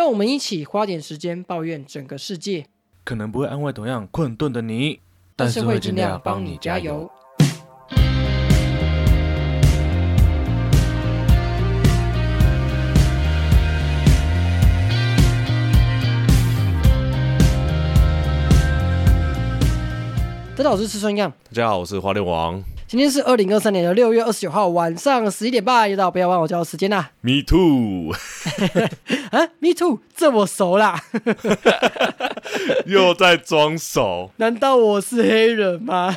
让我们一起花点时间抱怨整个世界，可能不会安慰同样困顿的你，但是会尽量帮你加油。。大家好，我是吃春样。大家好，我是花莲王今天是二零二三年的六月二十九号晚上十一点半，又到不要忘我叫的时间啦。，Me too，啊，Me too，这我熟啦。又在装熟。难道我是黑人吗？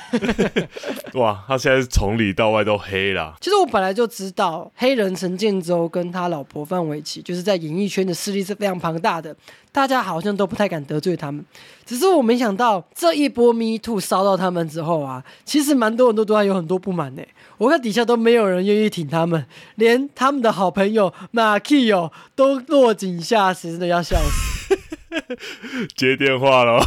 哇，他现在是从里到外都黑啦。其实我本来就知道，黑人陈建州跟他老婆范玮琪，就是在演艺圈的势力是非常庞大的，大家好像都不太敢得罪他们。只是我没想到这一波 Me Too 烧到他们之后啊，其实蛮多人都对他有很多不满呢。我看底下都没有人愿意挺他们，连他们的好朋友马 K 哦都落井下石，真的要笑死。接电话了，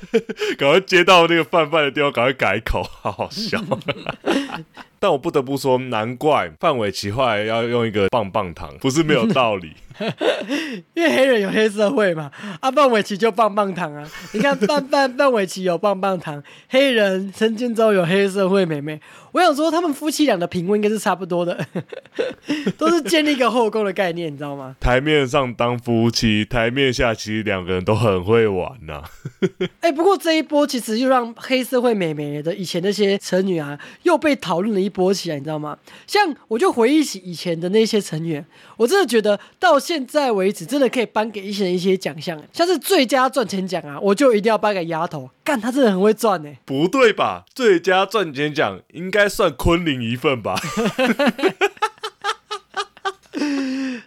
赶快接到那个范范的电话，赶快改口，好好笑。但我不得不说，难怪范玮琪后来要用一个棒棒糖，不是没有道理。因为黑人有黑社会嘛，啊，范玮琪就棒棒糖啊。你看范范范玮琪有棒棒糖，黑人陈建州有黑社会妹妹。我想说，他们夫妻俩的品味应该是差不多的，都是建立一个后宫的概念，你知道吗？台面上当夫妻，台面下其实两个人都很会玩呐、哎、不过这一波其实又让黑社会美眉的以前那些成女啊，又被讨论了一波起来，你知道吗？像我就回忆起以前的那些成员，我真的觉得到现在为止，真的可以颁给一些人一些奖项，像是最佳赚钱奖啊，我就一定要颁给丫头，干他真的很会赚呢、不对吧？最佳赚钱奖应该算昆凌一份吧？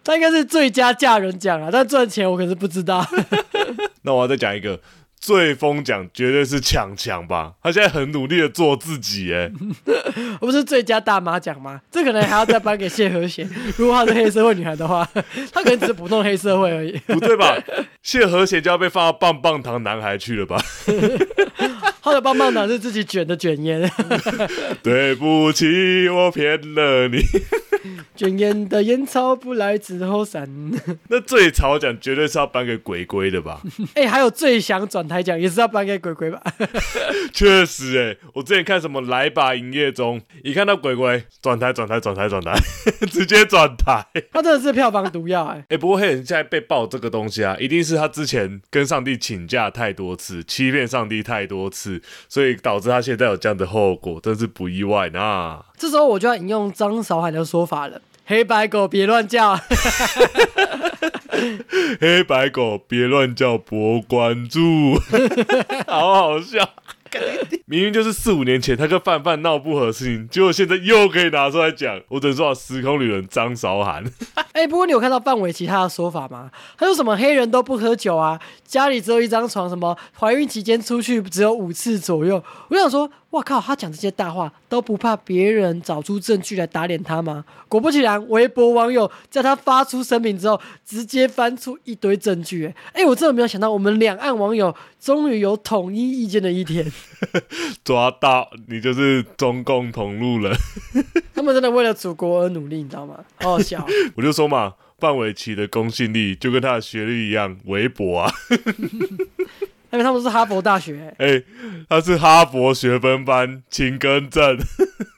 他应该是最佳嫁人奖啊，但赚钱我可是不知道。那我要再讲一个。最疯奖绝对是强强吧，他现在很努力的做自己，哎，我不是最佳大妈奖吗？这可能还要再颁给谢和弦。如果她是黑社会女孩的话，她可能只是普通黑社会而已。不对吧？谢和弦就要被放到棒棒糖男孩去了吧？他的棒棒糖是自己卷的卷烟，对不起，我骗了你。卷烟的烟草不来之后散。那最潮奖绝对是要颁给鬼鬼的吧？哎、还有最想转台奖也是要颁给鬼鬼吧？确实，哎，我之前看什么来吧营业中，一看到鬼鬼转台转台转台转台，直接转台。他真的是票房毒药哎、哎、不过黑人现在被爆这个东西啊，一定是他之前跟上帝请假太多次，欺骗上帝太多次，所以导致他现在有这样的后果，真是不意外呢。这时候我就要引用张韶涵的说法了：黑白狗别乱叫。黑白狗别乱叫，博关注，好好笑。明明就是四五年前他跟范范闹不和的事情，结果现在又可以拿出来讲，我只能说时空旅人张韶涵。哎、不过你有看到范玮琪他的说法吗？他说什么黑人都不喝酒啊，家里只有一张床，什么怀孕期间出去只有五次左右。我想说，哇靠，他讲这些大话都不怕别人找出证据来打脸他吗？果不其然，微博网友在他发出声明之后，直接翻出一堆证据。哎、哎，我真的没有想到，我们两岸网友终于有统一意见的一天。抓到你就是中共同路人，他们真的为了祖国而努力，你知道吗？好好笑。我就说嘛，范玮琪的公信力就跟他的学历一样微薄啊。因为他们是哈佛大学、哎、他是哈佛学分班，请更正，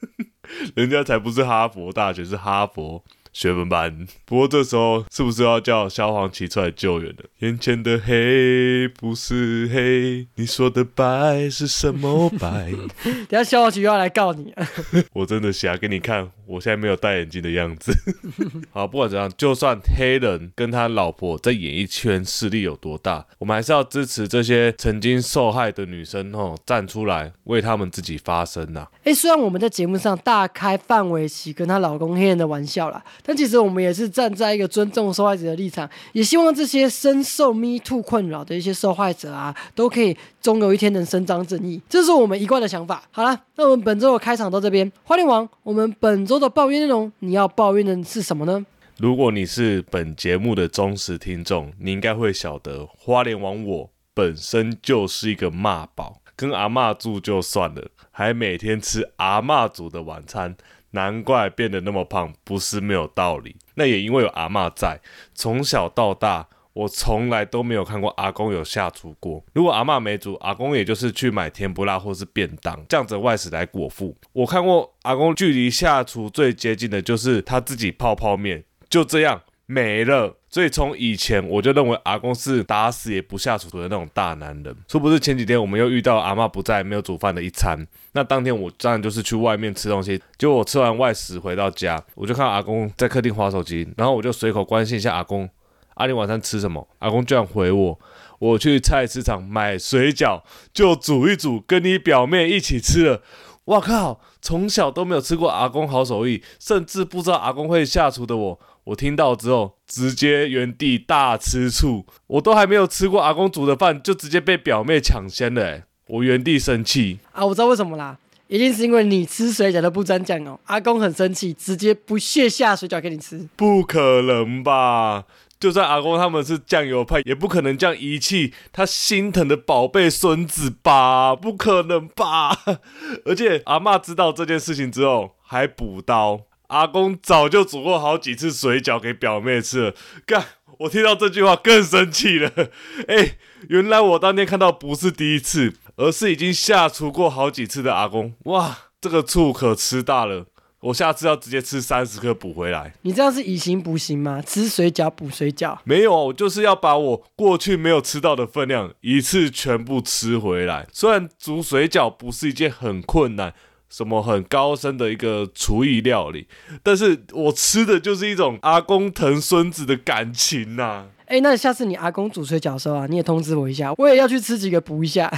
人家才不是哈佛大学，是哈佛学分班。不过这时候是不是要叫萧煌奇出来救援了？眼前的黑不是黑，你说的白是什么白？等下消防局又要来告你。我真的想给你看，我现在没有戴眼镜的样子。好，不管怎样，就算黑人跟他老婆在演艺圈势力有多大，我们还是要支持这些曾经受害的女生哦，站出来为他们自己发声呐、哎，虽然我们在节目上大开范玮琪跟她老公黑人的玩笑啦，但其实我们也是站在一个尊重受害者的立场，也希望这些深受 Me Too 困扰的一些受害者啊，都可以终有一天能伸张正义，这是我们一贯的想法。好了，那我们本周的开场到这边，花莲王，我们本周的抱怨内容，你要抱怨的是什么呢？如果你是本节目的忠实听众，你应该会晓得，花莲王我本身就是一个骂宝，跟阿嬷住就算了，还每天吃阿嬷煮的晚餐，难怪变得那么胖，不是没有道理。那也因为有阿嬷在，从小到大，我从来都没有看过阿公有下厨过。如果阿嬷没煮，阿公也就是去买甜不辣或是便当，这样子外食来果腹。我看过阿公距离下厨最接近的就是他自己泡泡面，就这样没了。所以从以前我就认为阿公是打死也不下厨的那种大男人。说不是前几天我们又遇到阿嬷不在，没有煮饭的一餐。那当天我当然就是去外面吃东西。结果我吃完外食回到家，我就看阿公在客厅划手机，然后我就随口关心一下阿公：“阿你晚上吃什么？”阿公居然回我：“我去菜市场买水饺，就煮一煮，跟你表妹一起吃了。”我靠！从小都没有吃过阿公好手艺，甚至不知道阿公会下厨的我，我听到之后直接原地大吃醋。我都还没有吃过阿公煮的饭，就直接被表妹抢先了，我原地生气啊！我知道为什么啦，一定是因为你吃水饺都不沾酱哦，阿公很生气，直接不屑下水饺给你吃。不可能吧？就算阿公他们是酱油派，也不可能这样遗弃他心疼的宝贝孙子吧？不可能吧？而且阿妈知道这件事情之后还补刀，阿公早就煮过好几次水饺给表妹吃了。干，我听到这句话更生气了。哎，原来我当天看到不是第一次，而是已经下厨过好几次的阿公。哇，这个醋可吃大了。我下次要直接吃三十颗补回来。你这样是以形补形吗？吃水饺补水饺？没有我就是要把我过去没有吃到的分量一次全部吃回来。虽然煮水饺不是一件很困难、什么很高深的一个厨艺料理，但是我吃的就是一种阿公疼孙子的感情呐。哎，那下次你阿公煮水饺的时候啊，你也通知我一下，我也要去吃几个补一下。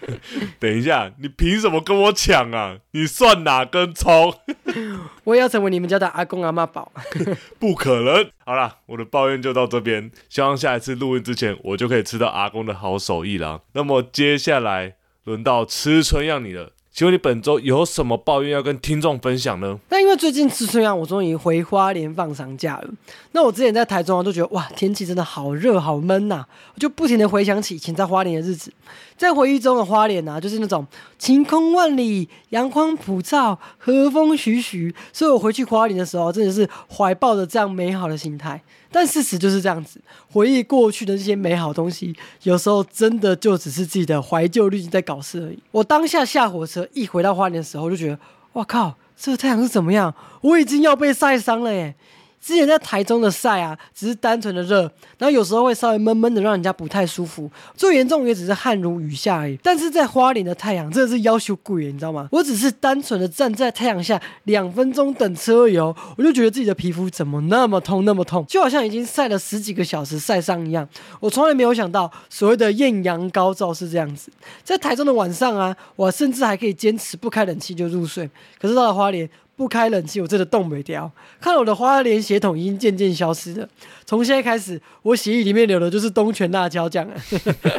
等一下，你凭什么跟我抢啊？你算哪根葱？我也要成为你们家的阿公阿妈宝。不可能！好了，我的抱怨就到这边，希望下一次录音之前，我就可以吃到阿公的好手艺了。那么接下来轮到吃春样你了。请问你本周有什么抱怨要跟听众分享呢？那因为最近吃春阳，我终于回花莲放长假了。那我之前在台中啊，都觉得哇，天气真的好热好闷呐，我就不停的回想起以前在花莲的日子。在回忆中的花莲啊，就是那种晴空万里、阳光普照、和风徐徐，所以我回去花莲的时候，真的是怀抱着这样美好的心态。但事实就是这样子，回忆过去的这些美好东西，有时候真的就只是自己的怀旧滤镜在搞事而已。我当下下火车一回到花莲的时候，就觉得，哇靠，这个太阳是怎么样？我已经要被晒伤了耶！之前在台中的晒啊，只是单纯的热，然后有时候会稍微闷闷的，让人家不太舒服。最严重也只是汗如雨下而已。但是在花莲的太阳真的是要求贵，你知道吗？我只是单纯的站在太阳下两分钟等车油，我就觉得自己的皮肤怎么那么痛那么痛，就好像已经晒了十几个小时晒伤一样。我从来没有想到所谓的艳阳高照是这样子。在台中的晚上啊，我甚至还可以坚持不开冷气就入睡。可是到了花莲。不开冷气，我真的冻没掉。看我的花莲血统已经渐渐消失了。从现在开始，我血液里面流的就是东泉辣椒酱。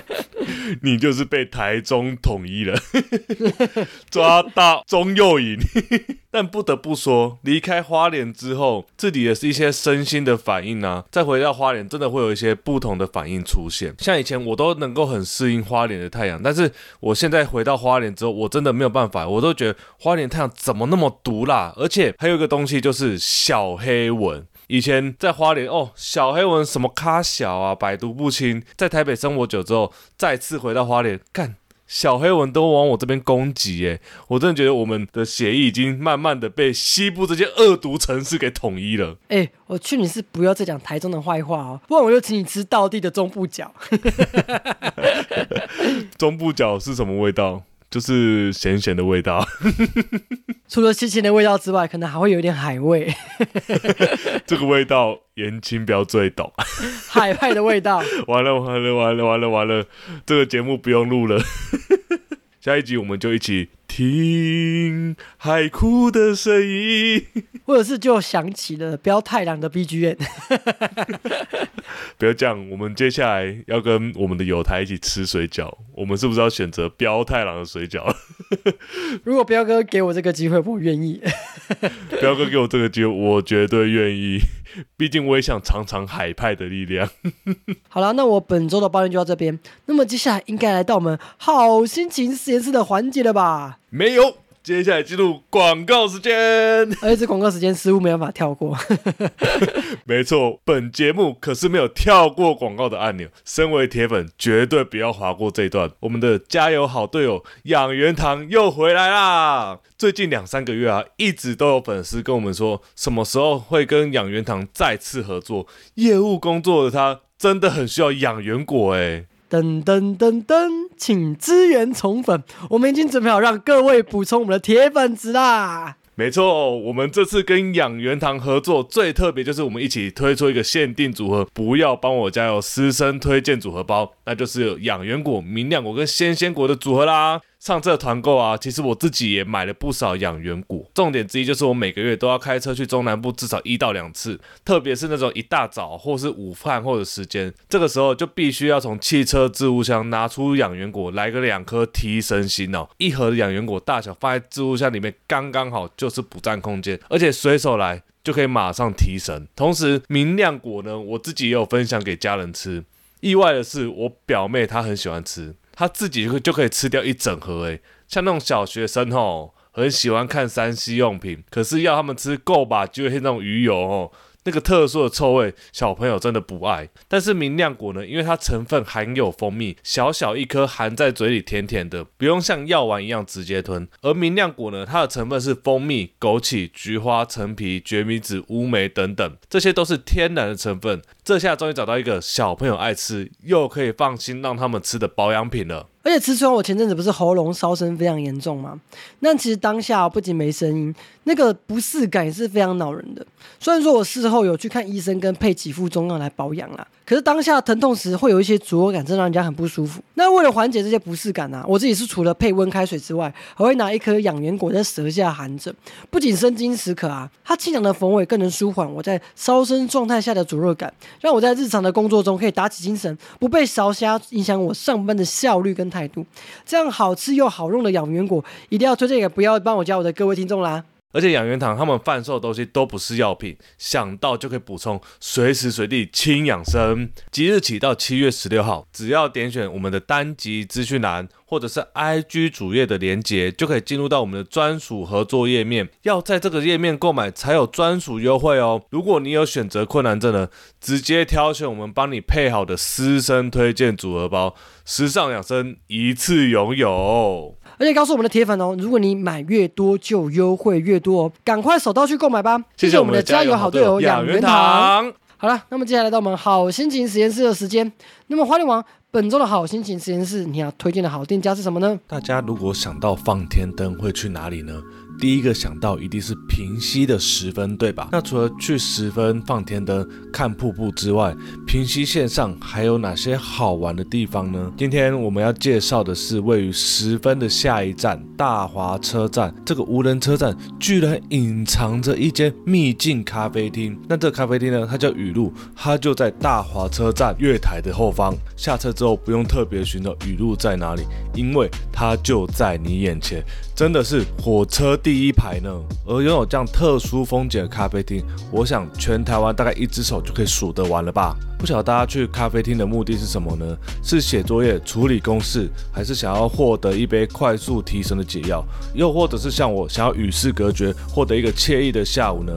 你就是被台中统一了，抓到中右营。但不得不说，离开花莲之后，自己也是一些身心的反应啊。再回到花莲，真的会有一些不同的反应出现。像以前我都能够很适应花莲的太阳，但是我现在回到花莲之后，我真的没有办法。我都觉得花莲太阳怎么那么毒辣？而且还有一个东西就是小黑蚊。以前在花莲哦，小黑蚊什么咖小啊，百毒不侵。在台北生活久之后，再次回到花莲，干小黑文都往我这边攻击哎！我真的觉得我们的协议已经慢慢的被西部这些恶毒城市给统一了。哎，我劝你是不要再讲台中的坏话哦，不然我就请你吃道地的中部角。中部角是什么味道？就是咸咸的味道，除了咸咸的味道之外，可能还会有一点海味。这个味道言情不要最懂，海派的味道。完了完了完了完了完了，这个节目不用录了。下一集我们就一起听海哭的声音，或者是就想起了标太郎的 B G M。不要这样，我们接下来要跟我们的友台一起吃水饺，我们是不是要选择标太郎的水饺？如果彪哥给我这个机会，我愿意。彪哥给我这个机会，我绝对愿意。毕竟我也想尝尝海派的力量。好了，那我本周的抱怨就到这边。那么接下来应该来到我们好心情实验室的环节了吧？没有，接下来进入广告时间。而且这广告时间似乎没办法跳过。没错，本节目可是没有跳过广告的按钮。身为铁粉，绝对不要划过这一段。我们的加油好队友养元堂又回来啦！最近两三个月啊，一直都有粉丝跟我们说，什么时候会跟养元堂再次合作？业务工作的他真的很需要养元果哎。噔噔噔噔，请支援宠粉，我们已经准备好让各位补充我们的铁粉子啦。没错，我们这次跟养元堂合作最特别就是我们一起推出一个限定组合，不要帮我加油私生推荐组合包，那就是养元果、明亮果跟鲜鲜果的组合啦。上这团购啊，其实我自己也买了不少养元果。重点之一就是我每个月都要开车去中南部至少一到两次，特别是那种一大早或是午饭后的时间，这个时候就必须要从汽车置物箱拿出养元果来个两颗提神醒脑。一盒的养元果大小放在置物箱里面刚刚好，就是不占空间，而且随手来就可以马上提神。同时明亮果呢，我自己也有分享给家人吃。意外的是，我表妹她很喜欢吃。他自己就就可以吃掉一整盒诶，像那种小学生吼，很喜欢看三 C 用品，可是要他们吃够吧，就是那种鱼油哦。那个特殊的臭味，小朋友真的不爱。但是明亮果呢，因为它成分含有蜂蜜，小小一颗含在嘴里甜甜的，不用像药丸一样直接吞。而明亮果呢，它的成分是蜂蜜、枸杞、菊花、陈皮、决明子、乌梅等等，这些都是天然的成分。这下终于找到一个小朋友爱吃，又可以放心让他们吃的保养品了。而且吃出来，我前阵子不是喉咙烧声非常严重吗？那其实当下不仅没声音，那个不适感也是非常恼人的。虽然说我事后有去看医生，跟配几副中药来保养啦。可是当下疼痛时会有一些灼热感，真让人家很不舒服。那为了缓解这些不适感呢，我自己是除了配温开水之外，还会拿一颗养元果在舌下含着，不仅生津止渴啊，它清凉的风味更能舒缓我在烧身状态下的灼热感，让我在日常的工作中可以打起精神，不被烧瞎影响我上班的效率跟态度。这样好吃又好用的养元果，一定要推荐给不要帮我加我的各位听众啦。而且养元堂他们贩售的东西都不是药品，想到就可以补充，随时随地轻养生。即日起到七月十六号，只要点选我们的单集资讯栏，或者是 IG 主页的连接，就可以进入到我们的专属合作页面。要在这个页面购买才有专属优惠哦。如果你有选择困难症呢，直接挑选我们帮你配好的私生推荐组合包，时尚养生一次拥有。而且告诉我们的铁粉哦，如果你买越多就优惠越多哦，赶快手到去购买吧！谢谢我们的加油好队友养元堂。好了，那么接下来到我们好心情实验室的时间。那么花莲王本周的好心情实验室，你要推荐的好店家是什么呢？大家如果想到放天灯，会去哪里呢？第一个想到一定是平溪的十分，对吧？那除了去十分放天灯、看瀑布之外，平溪线上还有哪些好玩的地方呢？今天我们要介绍的是位于十分的下一站大华车站。这个无人车站居然隐藏着一间秘境咖啡厅。那这咖啡厅呢，它叫雨露，它就在大华车站月台的后方。下车之后不用特别寻找雨露在哪里，因为它就在你眼前。真的是火车第一排呢，而拥有这样特殊风景的咖啡厅，我想全台湾大概一只手就可以数得完了吧？不晓得大家去咖啡厅的目的是什么呢？是写作业、处理公事，还是想要获得一杯快速提神的解药？又或者是像我想要与世隔绝，获得一个惬意的下午呢？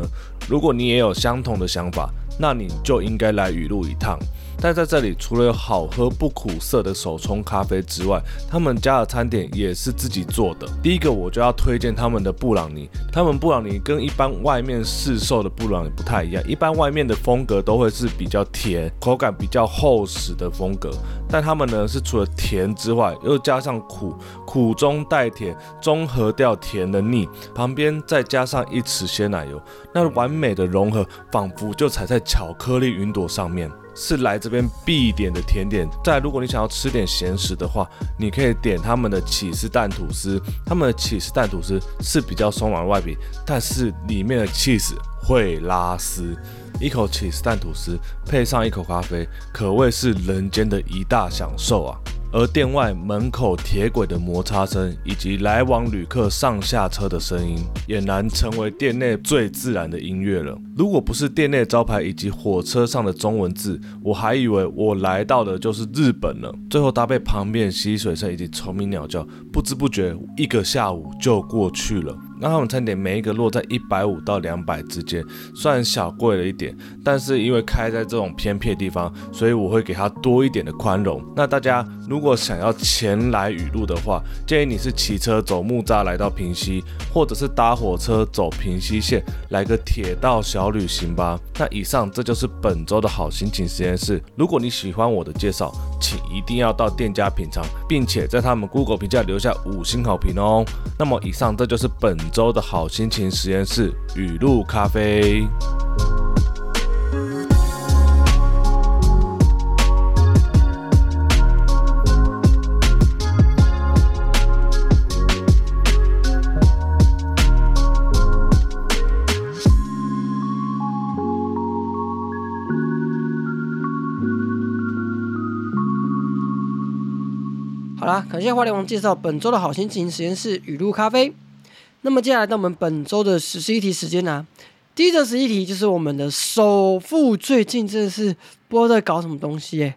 如果你也有相同的想法，那你就应该来雨露一趟。但在这里，除了有好喝不苦涩的手冲咖啡之外，他们家的餐点也是自己做的。第一个，我就要推荐他们的布朗尼。他们布朗尼跟一般外面市售的布朗尼不太一样，一般外面的风格都会是比较甜，口感比较厚实的风格。但他们呢，是除了甜之外，又加上苦，苦中带甜，中和掉甜的腻，旁边再加上一匙鲜奶油，那完美的融合，仿佛就踩在巧克力云朵上面。是来这边必点的甜点。再，如果你想要吃点咸食的话，你可以点他们的起司蛋吐司。他们的起司蛋吐司是比较松软的外皮，但是里面的起司会拉丝。一口起司蛋吐司配上一口咖啡，可谓是人间的一大享受啊！而店外门口铁轨的摩擦声，以及来往旅客上下车的声音，俨然成为店内最自然的音乐了。如果不是店内招牌以及火车上的中文字，我还以为我来到的就是日本了。最后搭配旁边溪水声以及虫鸣鸟叫，不知不觉一个下午就过去了。那他们餐点每一个落在一百五到两百之间，虽然小贵了一点，但是因为开在这种偏僻的地方，所以我会给他多一点的宽容。那大家如果想要前来雨露的话，建议你是骑车走木栅来到平溪，或者是搭火车走平溪线来个铁道小旅行吧。那以上这就是本周的好心情实验室。如果你喜欢我的介绍，请一定要到店家品尝，并且在他们 Google 评价留下五星好评哦。那么以上这就是本。周的好心情实验室，雨露咖啡。好啦，感谢花莲王介绍本周的好心情实验室雨露咖啡。那么接下来到我们本周的十一题时间呢？第一则十一题就是我们的首富，最近真的是不知道在搞什么东西耶。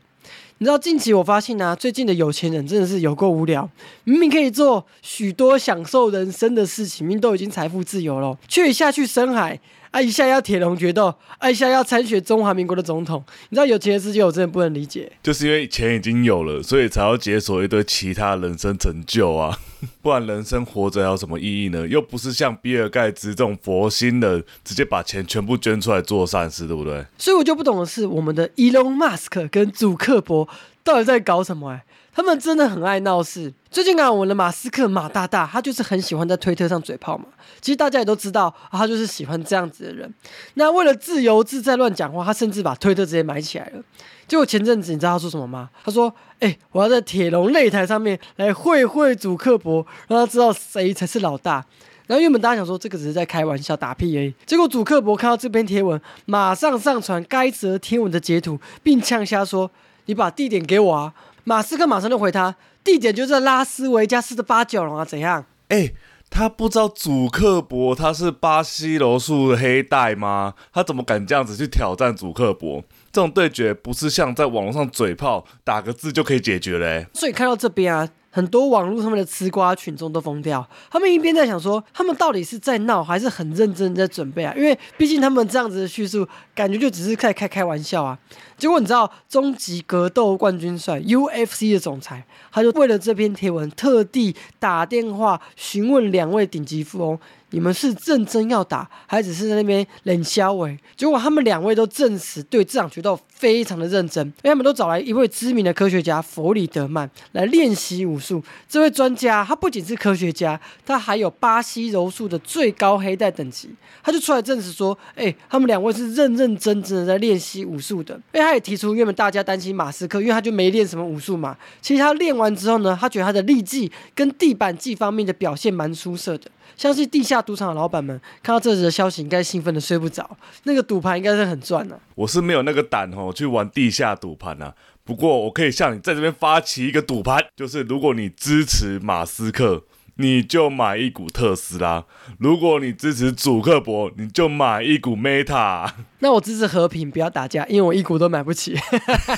你知道近期我发现啊，最近的有钱人真的是有够无聊，明明可以做许多享受人生的事情，明明都已经财富自由了，却一下去深海。啊！一下要铁笼决斗，啊！一下要参选中华民国的总统。你知道有钱的世界，我真的不能理解。就是因为钱已经有了，所以才要解锁一堆其他人生成就啊！不然人生活着有什么意义呢？又不是像比尔盖茨这种佛心的，直接把钱全部捐出来做善事，对不对？所以我就不懂的是，我们的 Elon Musk 跟祖克伯到底在搞什么？哎。他们真的很爱闹事。最近啊，我们的马斯克马大大，他就是很喜欢在推特上嘴炮嘛。其实大家也都知道，他就是喜欢这样子的人。那为了自由自在乱讲话，他甚至把推特直接买起来了。结果前阵子你知道他说什么吗？他说：“哎，我要在铁笼擂台上面来会会主克伯，让他知道谁才是老大。”然后原本大家想说这个只是在开玩笑打屁而已。结果主克伯看到这篇贴文，马上上传该则贴文的截图，并呛瞎说：“你把地点给我啊！”马斯克马上就回他，地点就在拉斯维加斯的八角笼啊，怎样？哎，他不知道祖克伯他是巴西柔术的黑带吗？他怎么敢这样子去挑战祖克伯？这种对决不是像在网络上嘴炮打个字就可以解决嘞。所以看到这边啊。很多网络上面的吃瓜群众都疯掉，他们一边在想说，他们到底是在闹，还是很认真在准备啊？因为毕竟他们这样子的叙述，感觉就只是在开开玩笑啊。结果你知道，终极格斗冠军赛 UFC 的总裁，他就为了这篇贴文，特地打电话询问两位顶级富翁。你们是认真要打，还只是在那边冷笑？哎，结果他们两位都证实对这场决斗非常的认真，因为他们都找来一位知名的科学家弗里德曼来练习武术。这位专家他不仅是科学家，他还有巴西柔术的最高黑带等级。他就出来证实说，哎，他们两位是认认真真的在练习武术的。哎，他也提出，原本大家担心马斯克，因为他就没练什么武术嘛。其实他练完之后呢，他觉得他的力技跟地板技方面的表现蛮出色的。相信地下赌场的老板们看到这则消息，应该兴奋的睡不着。那个赌盘应该是很赚的。我是没有那个胆哦，我去玩地下赌盘啊。不过我可以向你在这边发起一个赌盘，就是如果你支持马斯克。你就买一股特斯拉，如果你支持主克伯，你就买一股 Meta。那我支持和平，不要打架，因为我一股都买不起。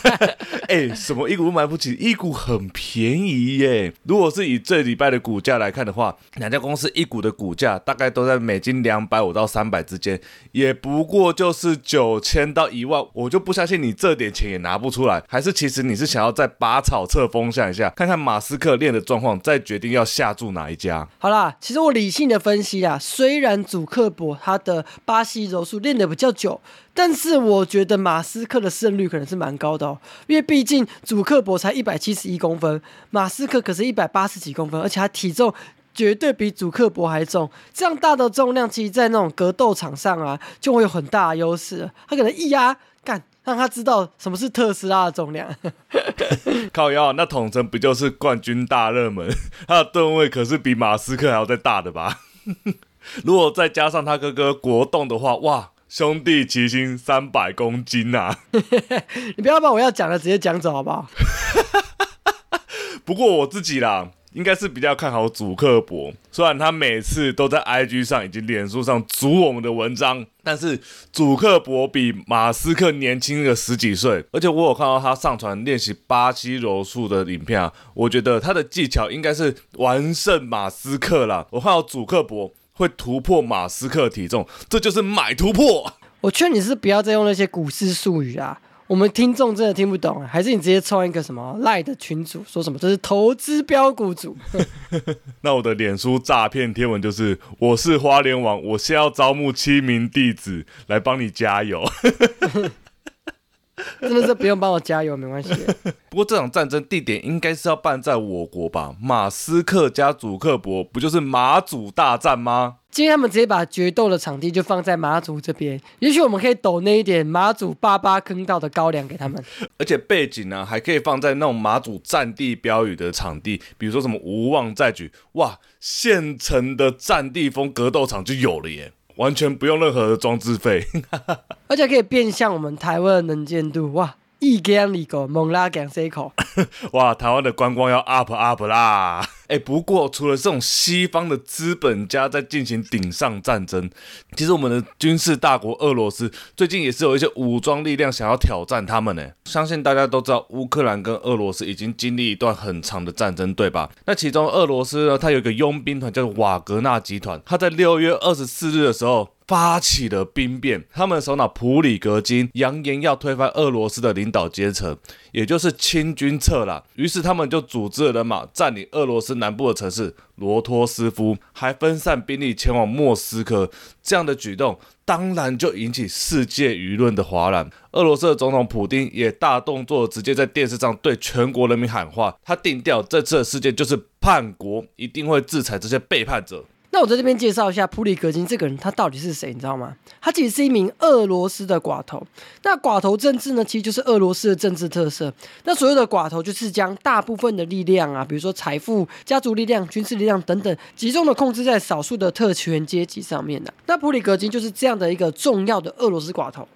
哎，什么一股都买不起？一股很便宜耶！如果是以这礼拜的股价来看的话，两家公司一股的股价大概都在美金两百五到三百之间，也不过就是九千到一万。我就不相信你这点钱也拿不出来，还是其实你是想要再拔草测风向一下，看看马斯克练的状况，再决定要下注哪。好啦，其实我理性的分析啊，虽然祖克伯他的巴西柔术练得比较久，但是我觉得马斯克的胜率可能是蛮高的哦，因为毕竟祖克伯才一百七十一公分，马斯克可是一百八十几公分，而且他体重绝对比祖克伯还重，这样大的重量，其实在那种格斗场上啊，就会有很大的优势，他可能一压。让他知道什么是特斯拉的重量。靠腰，那统称不就是冠军大热门？他的吨位可是比马斯克还要再大的吧？如果再加上他哥哥国栋的话，哇，兄弟齐心三百公斤呐！你不要把我要讲的直接讲走好不好？不过我自己啦。应该是比较看好祖克伯，虽然他每次都在 IG 上以及脸书上组我们的文章，但是祖克伯比马斯克年轻了十几岁，而且我有看到他上传练习巴西柔术的影片啊，我觉得他的技巧应该是完胜马斯克啦。我看到祖克伯会突破马斯克体重，这就是买突破。我劝你是不要再用那些股市术语啊。我们听众真的听不懂，还是你直接创一个什么赖的群主，说什么这是投资标股组？那我的脸书诈骗贴文就是：我是花莲王，我先要招募七名弟子来帮你加油。真的是不用帮我加油，没关系。不过这场战争地点应该是要办在我国吧？马斯克加祖克伯不就是马祖大战吗？今天他们直接把决斗的场地就放在马祖这边，也许我们可以抖那一点马祖八八坑道的高粱给他们。而且背景呢，还可以放在那种马祖战地标语的场地，比如说什么无望再举，哇，现成的战地风格斗场就有了耶。完全不用任何的装置费，而且可以变相我们台湾的能见度哇！一干里个猛拉干 C 口，哇！台湾的观光要 up up 啦！哎，不过除了这种西方的资本家在进行顶上战争，其实我们的军事大国俄罗斯最近也是有一些武装力量想要挑战他们呢。相信大家都知道，乌克兰跟俄罗斯已经经历一段很长的战争，对吧？那其中俄罗斯呢，它有一个佣兵团叫做瓦格纳集团，它在六月二十四日的时候。发起了兵变，他们的首脑普里格金扬言要推翻俄罗斯的领导阶层，也就是清军侧了。于是他们就组织了人马占领俄罗斯南部的城市罗托斯夫，还分散兵力前往莫斯科。这样的举动当然就引起世界舆论的哗然。俄罗斯的总统普京也大动作，直接在电视上对全国人民喊话：他定调这次的事件就是叛国，一定会制裁这些背叛者。那我在这边介绍一下普里格金这个人，他到底是谁？你知道吗？他其实是一名俄罗斯的寡头。那寡头政治呢，其实就是俄罗斯的政治特色。那所有的寡头，就是将大部分的力量啊，比如说财富、家族力量、军事力量等等，集中的控制在少数的特权阶级上面的。那普里格金就是这样的一个重要的俄罗斯寡头。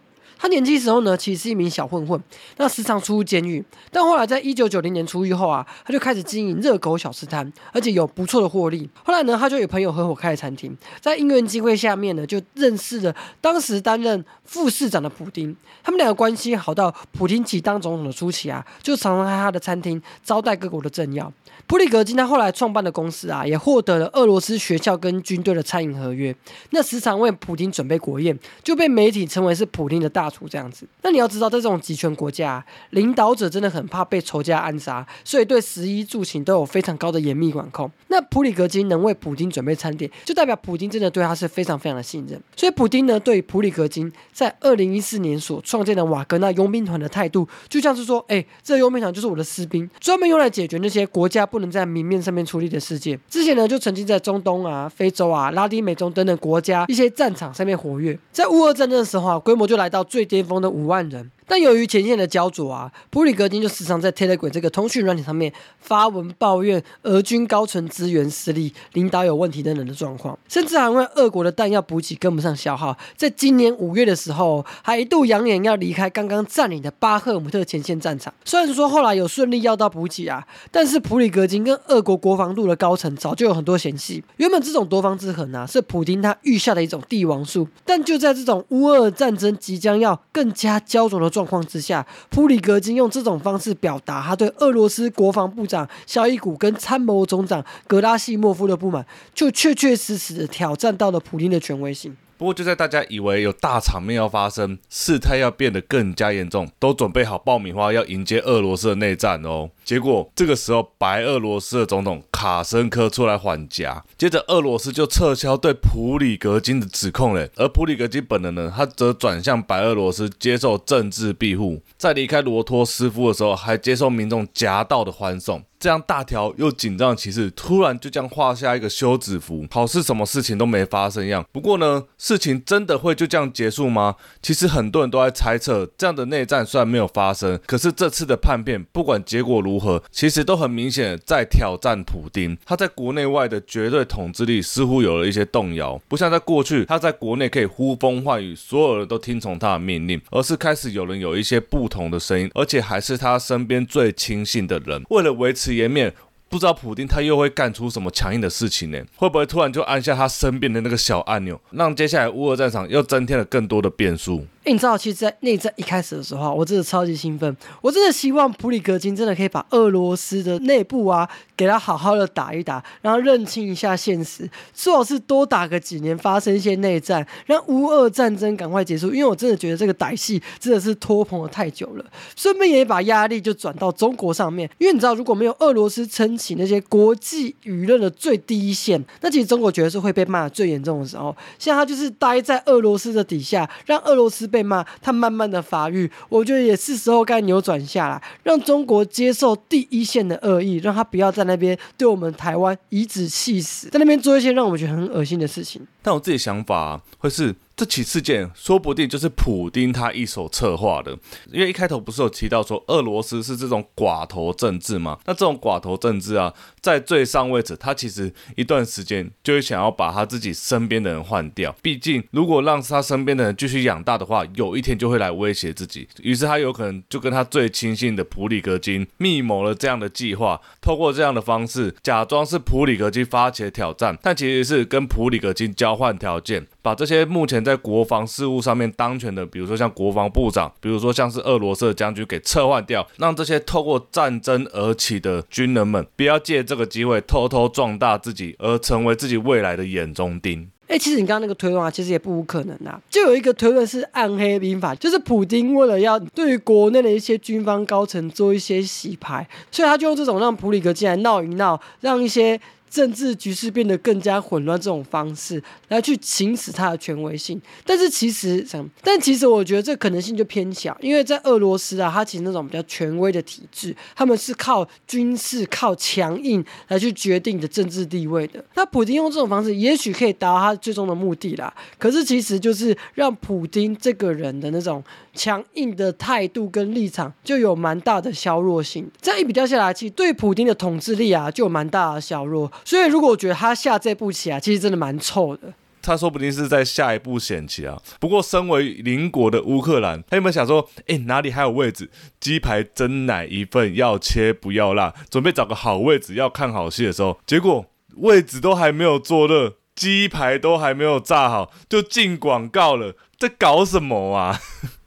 他年轻时候呢，其实是一名小混混，那时常出入监狱。但后来在一九九零年出狱后啊，他就开始经营热狗小吃摊，而且有不错的获利。后来呢，他就与朋友合伙开了餐厅，在因缘机会下面呢，就认识了当时担任副市长的普丁。他们两个关系好到普丁起当总统的初期啊，就常常在他的餐厅招待各国的政要。普里格金他后来创办的公司啊，也获得了俄罗斯学校跟军队的餐饮合约。那时常为普京准备国宴，就被媒体称为是普京的大厨这样子。那你要知道，在这种集权国家，领导者真的很怕被仇家暗杀，所以对食衣住行都有非常高的严密管控。那普里格金能为普京准备餐点，就代表普京真的对他是非常非常的信任。所以普京呢，对普里格金在二零一四年所创建的瓦格纳佣兵团的态度，就像是说，哎，这佣兵团就是我的士兵，专门用来解决那些国家。不能在明面上面出力的世界，之前呢就曾经在中东啊、非洲啊、拉丁美洲等等国家一些战场上面活跃，在乌俄战争的时候啊，规模就来到最巅峰的五万人。但由于前线的焦灼啊，普里格金就时常在 Telegram 这个通讯软体上面发文抱怨俄军高层资源失利、领导有问题等等的状况，甚至还因为俄国的弹药补给跟不上消耗，在今年五月的时候，还一度扬言要离开刚刚占领的巴赫姆特前线战场。虽然说后来有顺利要到补给啊，但是普里格金跟俄国国防部的高层早就有很多嫌隙。原本这种多方制衡啊，是普京他预下的一种帝王术，但就在这种乌俄战争即将要更加焦灼的状况之下，普里格金用这种方式表达他对俄罗斯国防部长肖伊古跟参谋总长格拉西莫夫的不满，就确确实实的挑战到了普京的权威性。不过，就在大家以为有大场面要发生，事态要变得更加严重，都准备好爆米花要迎接俄罗斯的内战哦。结果这个时候，白俄罗斯的总统卡申科出来缓颊，接着俄罗斯就撤销对普里格金的指控了。而普里格金本人呢，他则转向白俄罗斯接受政治庇护，在离开罗托斯夫的时候，还接受民众夹道的欢送。这样大条又紧张的骑士，突然就这样画下一个休止符，好似什么事情都没发生一样。不过呢，事情真的会就这样结束吗？其实很多人都在猜测，这样的内战虽然没有发生，可是这次的叛变，不管结果如何，其实都很明显在挑战普丁。他在国内外的绝对统治力似乎有了一些动摇，不像在过去，他在国内可以呼风唤雨，所有人都听从他的命令，而是开始有人有一些不同的声音，而且还是他身边最亲信的人，为了维持。颜面。不知道普丁他又会干出什么强硬的事情呢？会不会突然就按下他身边的那个小按钮，让接下来乌俄战场又增添了更多的变数？你知道，其实，在内战一开始的时候，我真的超级兴奋。我真的希望普里格金真的可以把俄罗斯的内部啊，给他好好的打一打，让他认清一下现实，最好是多打个几年，发生一些内战，让乌俄战争赶快结束。因为我真的觉得这个歹戏真的是拖棚了太久了。顺便也把压力就转到中国上面，因为你知道，如果没有俄罗斯撑起那些国际舆论的最低线，那其实中国绝对是会被骂的最严重的时候。现在他就是待在俄罗斯的底下，让俄罗斯。被骂，他慢慢的发育，我觉得也是时候该扭转下来，让中国接受第一线的恶意，让他不要在那边对我们台湾颐指气使，在那边做一些让我们觉得很恶心的事情。但我自己想法会是。这起事件说不定就是普丁他一手策划的，因为一开头不是有提到说俄罗斯是这种寡头政治吗？那这种寡头政治啊，在最上位者，他其实一段时间就会想要把他自己身边的人换掉，毕竟如果让他身边的人继续养大的话，有一天就会来威胁自己。于是他有可能就跟他最亲信的普里格金密谋了这样的计划，透过这样的方式假装是普里格金发起的挑战，但其实是跟普里格金交换条件。把这些目前在国防事务上面当权的，比如说像国防部长，比如说像是俄罗斯的将军给撤换掉，让这些透过战争而起的军人们不要借这个机会偷偷壮大自己，而成为自己未来的眼中钉。哎，其实你刚刚那个推论啊，其实也不无可能啊。就有一个推论是暗黑兵法，就是普京为了要对于国内的一些军方高层做一些洗牌，所以他就用这种让普里格进来闹一闹，让一些。政治局势变得更加混乱，这种方式来去行使他的权威性，但是其实，但其实我觉得这可能性就偏小，因为在俄罗斯啊，它其实那种比较权威的体制，他们是靠军事、靠强硬来去决定的政治地位的。那普京用这种方式，也许可以达到他最终的目的啦。可是其实就是让普京这个人的那种强硬的态度跟立场，就有蛮大的削弱性。这样一比较下来，其实对普京的统治力啊，就有蛮大的削弱。所以，如果我觉得他下这步棋啊，其实真的蛮臭的。他说不定是在下一步险棋啊。不过，身为邻国的乌克兰，他有没有想说，哎，哪里还有位置？鸡排真奶一份，要切不要辣，准备找个好位置，要看好戏的时候，结果位置都还没有坐热，鸡排都还没有炸好，就进广告了，在搞什么啊？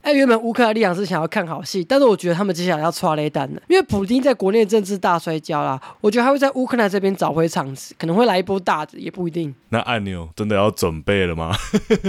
哎，原本乌克兰立场是想要看好戏，但是我觉得他们接下来要抓雷弹了，因为普京在国内政治大摔跤啦，我觉得他会在乌克兰这边找回场子，可能会来一波大的，也不一定。那按钮真的要准备了吗？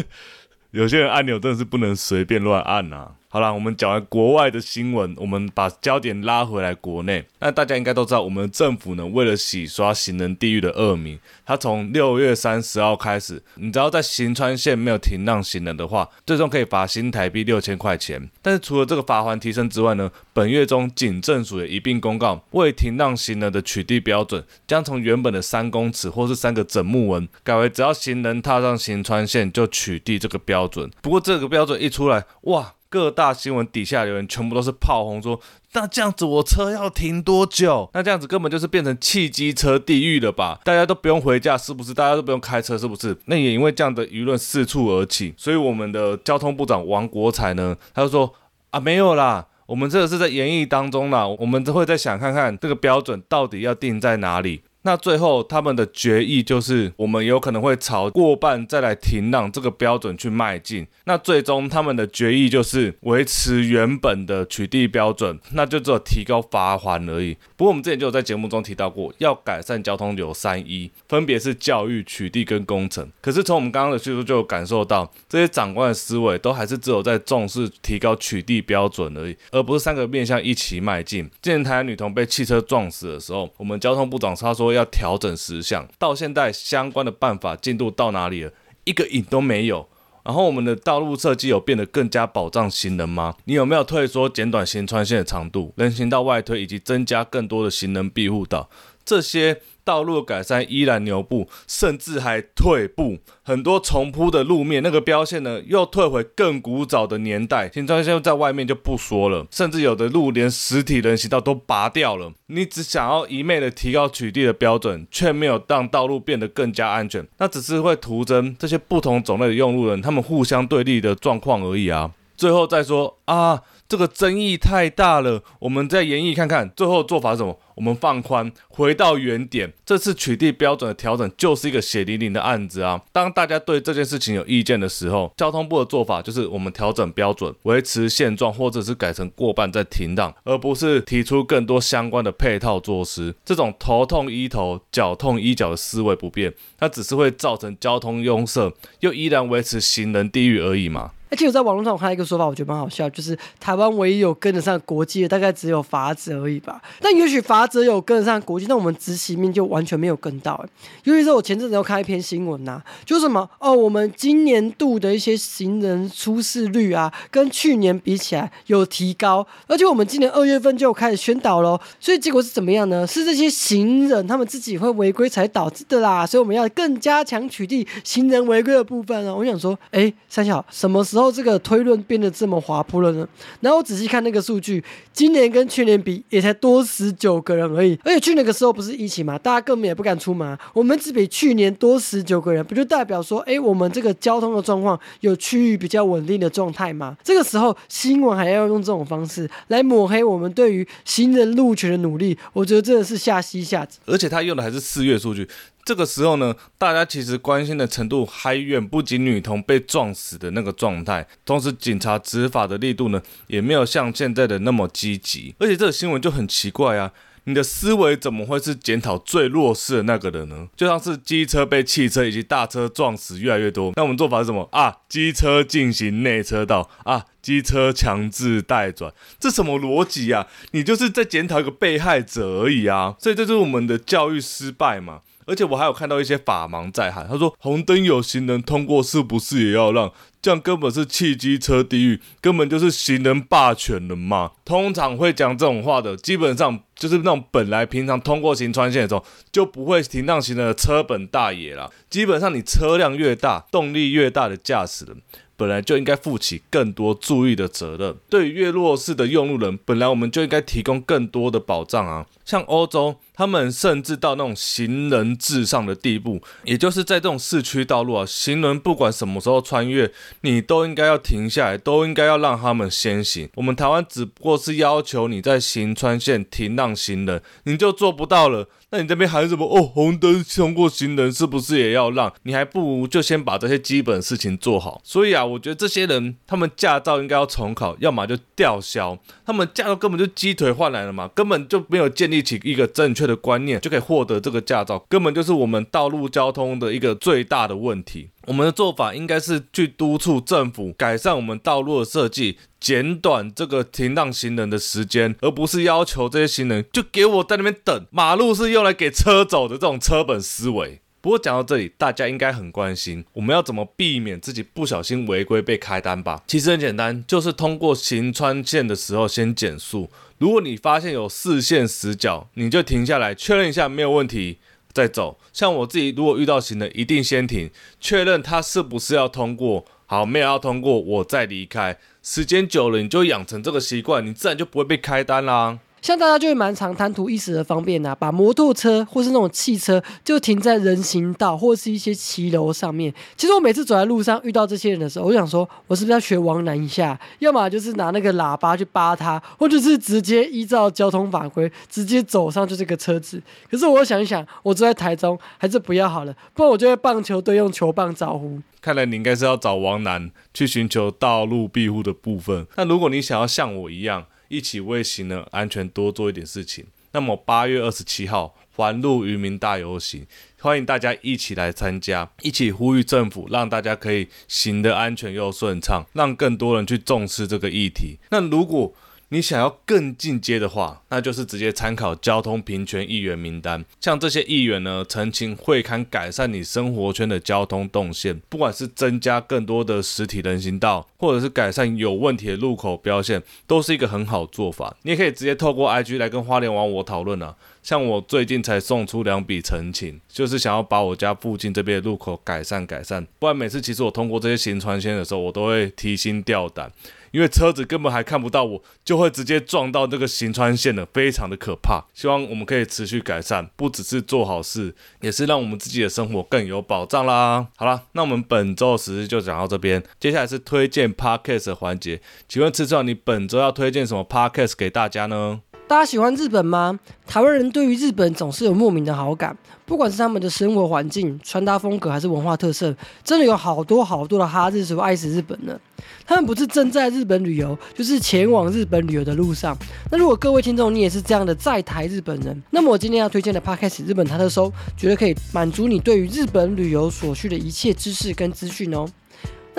有些人按钮真的是不能随便乱按呐。好了，我们讲完国外的新闻，我们把焦点拉回来国内。那大家应该都知道，我们政府呢，为了洗刷行人地狱的恶名，它从六月三十号开始，你只要在行川县没有停让行人的话，最终可以罚新台币六千块钱。但是除了这个罚款提升之外呢，本月中警政署也一并公告，未停让行人的取缔标准，将从原本的三公尺或是三个整木纹，改为只要行人踏上行川线就取缔这个标准。不过这个标准一出来，哇！各大新闻底下留言全部都是炮轰，说那这样子我车要停多久？那这样子根本就是变成汽机车地狱了吧？大家都不用回家是不是？大家都不用开车是不是？那也因为这样的舆论四处而起，所以我们的交通部长王国才呢，他就说啊没有啦，我们这个是在演绎当中啦，我们都会在想看看这个标准到底要定在哪里。那最后他们的决议就是，我们有可能会朝过半再来停让这个标准去迈进。那最终他们的决议就是维持原本的取缔标准，那就只有提高罚款而已。不过我们之前就有在节目中提到过，要改善交通有三一，分别是教育、取缔跟工程。可是从我们刚刚的叙述就有感受到，这些长官的思维都还是只有在重视提高取缔标准而已，而不是三个面向一起迈进。之前台女童被汽车撞死的时候，我们交通部长他说要。调整十项，到现在相关的办法进度到哪里了？一个影都没有。然后我们的道路设计有变得更加保障行人吗？你有没有退缩、减短行穿线的长度、人行道外推，以及增加更多的行人庇护岛？这些？道路改善依然牛步，甚至还退步。很多重铺的路面，那个标线呢，又退回更古早的年代。新川线在外面就不说了，甚至有的路连实体人行道都拔掉了。你只想要一昧的提高取缔的标准，却没有让道路变得更加安全，那只是会徒增这些不同种类的用路人他们互相对立的状况而已啊。最后再说啊。这个争议太大了，我们再研议看看，最后做法是什么？我们放宽，回到原点。这次取缔标准的调整就是一个血淋淋的案子啊！当大家对这件事情有意见的时候，交通部的做法就是我们调整标准，维持现状，或者是改成过半再停档，而不是提出更多相关的配套措施。这种头痛医头、脚痛医脚的思维不变，它只是会造成交通拥塞，又依然维持行人地狱而已嘛。而且我在网络上我看到一个说法，我觉得蛮好笑，就是台湾唯一有跟得上国际的，大概只有法子而已吧。但也许法子有跟得上国际，但我们执行面就完全没有跟到。尤其是我前阵子又看一篇新闻呐，就什么哦，我们今年度的一些行人出事率啊，跟去年比起来有提高，而且我们今年二月份就开始宣导喽。所以结果是怎么样呢？是这些行人他们自己会违规才导致的啦。所以我们要更加强取缔行人违规的部分啊。我想说，哎，三小什么时候？然后这个推论变得这么滑坡了呢？然后我仔细看那个数据，今年跟去年比也才多十九个人而已。而且去年的时候不是疫情嘛，大家根本也不敢出门。我们只比去年多十九个人，不就代表说，哎，我们这个交通的状况有趋于比较稳定的状态吗？这个时候新闻还要用这种方式来抹黑我们对于行人路权的努力，我觉得真的是下西下子。而且他用的还是四月数据。这个时候呢，大家其实关心的程度还远不及女童被撞死的那个状态，同时警察执法的力度呢，也没有像现在的那么积极。而且这个新闻就很奇怪啊，你的思维怎么会是检讨最弱势的那个人呢？就像是机车被汽车以及大车撞死越来越多，那我们做法是什么啊？机车进行内车道啊，机车强制带转，这什么逻辑啊？你就是在检讨一个被害者而已啊！所以这就是我们的教育失败嘛。而且我还有看到一些法盲在喊，他说红灯有行人通过，是不是也要让？这样根本是汽机车地狱，根本就是行人霸权了嘛！通常会讲这种话的，基本上就是那种本来平常通过行穿线的时候就不会停让行人的车本大爷啦。基本上你车辆越大，动力越大的驾驶人。本来就应该负起更多注意的责任。对于越弱势的用路人，本来我们就应该提供更多的保障啊。像欧洲，他们甚至到那种行人至上的地步，也就是在这种市区道路啊，行人不管什么时候穿越，你都应该要停下来，都应该要让他们先行。我们台湾只不过是要求你在行穿线停让行人，你就做不到了。那你这边还什么哦？红灯通过行人是不是也要让？你还不如就先把这些基本事情做好。所以啊，我觉得这些人他们驾照应该要重考，要么就吊销。他们驾照根本就鸡腿换来了嘛，根本就没有建立起一个正确的观念，就可以获得这个驾照，根本就是我们道路交通的一个最大的问题。我们的做法应该是去督促政府改善我们道路的设计，减短这个停让行人的时间，而不是要求这些行人就给我在那边等。马路是用来给车走的这种车本思维。不过讲到这里，大家应该很关心，我们要怎么避免自己不小心违规被开单吧？其实很简单，就是通过行穿线的时候先减速。如果你发现有视线死角，你就停下来确认一下没有问题。再走，像我自己，如果遇到行人，一定先停，确认他是不是要通过。好，没有要通过，我再离开。时间久了，你就养成这个习惯，你自然就不会被开单啦。像大家就会蛮常贪图一时的方便呐，把摩托车或是那种汽车就停在人行道或是一些骑楼上面。其实我每次走在路上遇到这些人的时候，我想说，我是不是要学王楠一下？要么就是拿那个喇叭去扒他，或者是直接依照交通法规直接走上就这个车子。可是我想一想，我住在台中，还是不要好了，不然我就在棒球队用球棒招呼。看来你应该是要找王楠去寻求道路庇护的部分。那如果你想要像我一样，一起为行人安全多做一点事情。那么八月二十七号环路渔民大游行，欢迎大家一起来参加，一起呼吁政府，让大家可以行得安全又顺畅，让更多人去重视这个议题。那如果你想要更进阶的话，那就是直接参考交通平权议员名单。像这些议员呢，澄清会刊改善你生活圈的交通动线，不管是增加更多的实体人行道，或者是改善有问题的路口标线，都是一个很好做法。你也可以直接透过 IG 来跟花莲王我讨论啊。像我最近才送出两笔澄清，就是想要把我家附近这边的路口改善改善。不然每次其实我通过这些行船线的时候，我都会提心吊胆。因为车子根本还看不到我，就会直接撞到那个行川线了，非常的可怕。希望我们可以持续改善，不只是做好事，也是让我们自己的生活更有保障啦。好啦，那我们本周的时事就讲到这边，接下来是推荐 podcast 的环节。请问吃壮，你本周要推荐什么 podcast 给大家呢？大家喜欢日本吗？台湾人对于日本总是有莫名的好感，不管是他们的生活环境、穿搭风格，还是文化特色，真的有好多好多的哈日族爱死日本呢。他们不是正在日本旅游，就是前往日本旅游的路上。那如果各位听众你也是这样的在台日本人，那么我今天要推荐的 Podcast《日本他特搜》，绝对可以满足你对于日本旅游所需的一切知识跟资讯哦。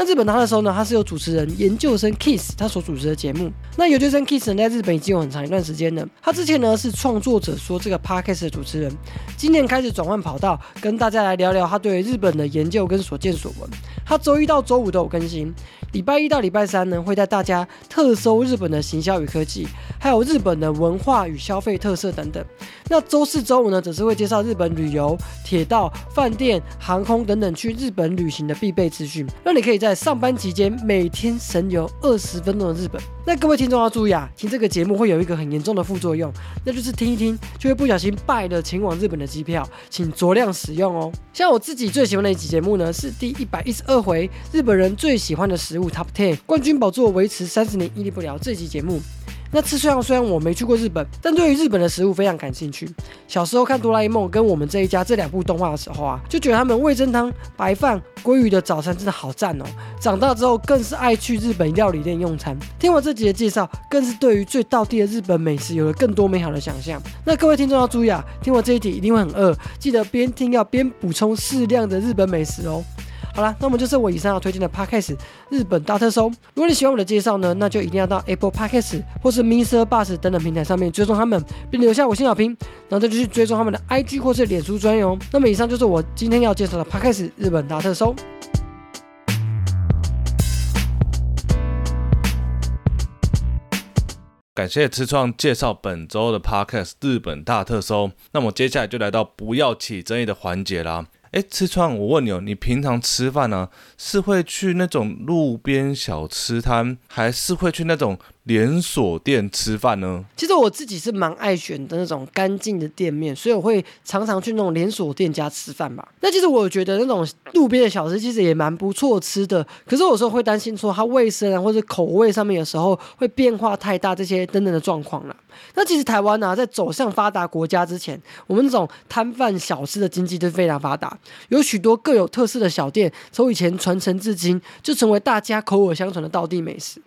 那日本他的时候呢，他是由主持人研究生 Kiss 他所主持的节目。那研究生 Kiss 呢，在日本已经有很长一段时间了。他之前呢是创作者说这个 podcast 的主持人，今年开始转换跑道，跟大家来聊聊他对日本的研究跟所见所闻。他周一到周五都有更新，礼拜一到礼拜三呢会带大家特搜日本的行销与科技，还有日本的文化与消费特色等等。那周四周五呢，则是会介绍日本旅游、铁道、饭店、航空等等去日本旅行的必备资讯，让你可以在在上班期间每天神游二十分钟的日本。那各位听众要注意啊，听这个节目会有一个很严重的副作用，那就是听一听就会不小心败了前往日本的机票，请酌量使用哦。像我自己最喜欢的一集节目呢，是第一百一十二回日本人最喜欢的食物 Top Ten 冠军宝座维持三十年屹立不了这集节目。那吃虽然虽然我没去过日本，但对于日本的食物非常感兴趣。小时候看哆啦 A 梦跟我们这一家这两部动画的时候啊，就觉得他们味噌汤、白饭、鲑鱼的早餐真的好赞哦。长大之后更是爱去日本料理店用餐。听完这集的介绍，更是对于最道地的日本美食有了更多美好的想象。那各位听众要注意啊，听完这一集一定会很饿，记得边听要边补充适量的日本美食哦。好了，那么就是我以上要推荐的 Podcast 日本大特搜。如果你喜欢我的介绍呢，那就一定要到 Apple Podcast 或是 Mr. Bus 等等平台上面追踪他们，并留下五星好评，然后再去追踪他们的 IG 或是脸书专用。那么以上就是我今天要介绍的 Podcast 日本大特搜。感谢吃创介绍本周的 Podcast 日本大特搜。那么接下来就来到不要起争议的环节啦。哎，吃串，我问你哦，你平常吃饭呢，是会去那种路边小吃摊，还是会去那种连锁店吃饭呢？其实我自己是蛮爱选的那种干净的店面，所以我会常常去那种连锁店家吃饭吧。那其实我觉得那种路边的小吃其实也蛮不错吃的，可是有时候会担心说它卫生啊，或者口味上面有时候会变化太大，这些等等的状况啦。那其实台湾呢，在走向发达国家之前，我们这种摊贩小吃的经济都非常发达，有许多各有特色的小店，从以前传承至今，就成为大家口耳相传的道地美食。